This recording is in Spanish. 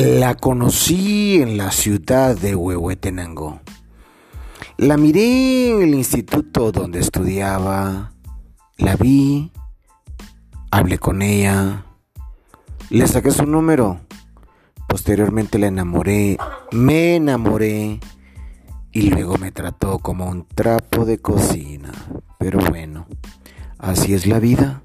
La conocí en la ciudad de Huehuetenango. La miré en el instituto donde estudiaba, la vi, hablé con ella, le saqué su número, posteriormente la enamoré, me enamoré y luego me trató como un trapo de cocina. Pero bueno, así es la vida.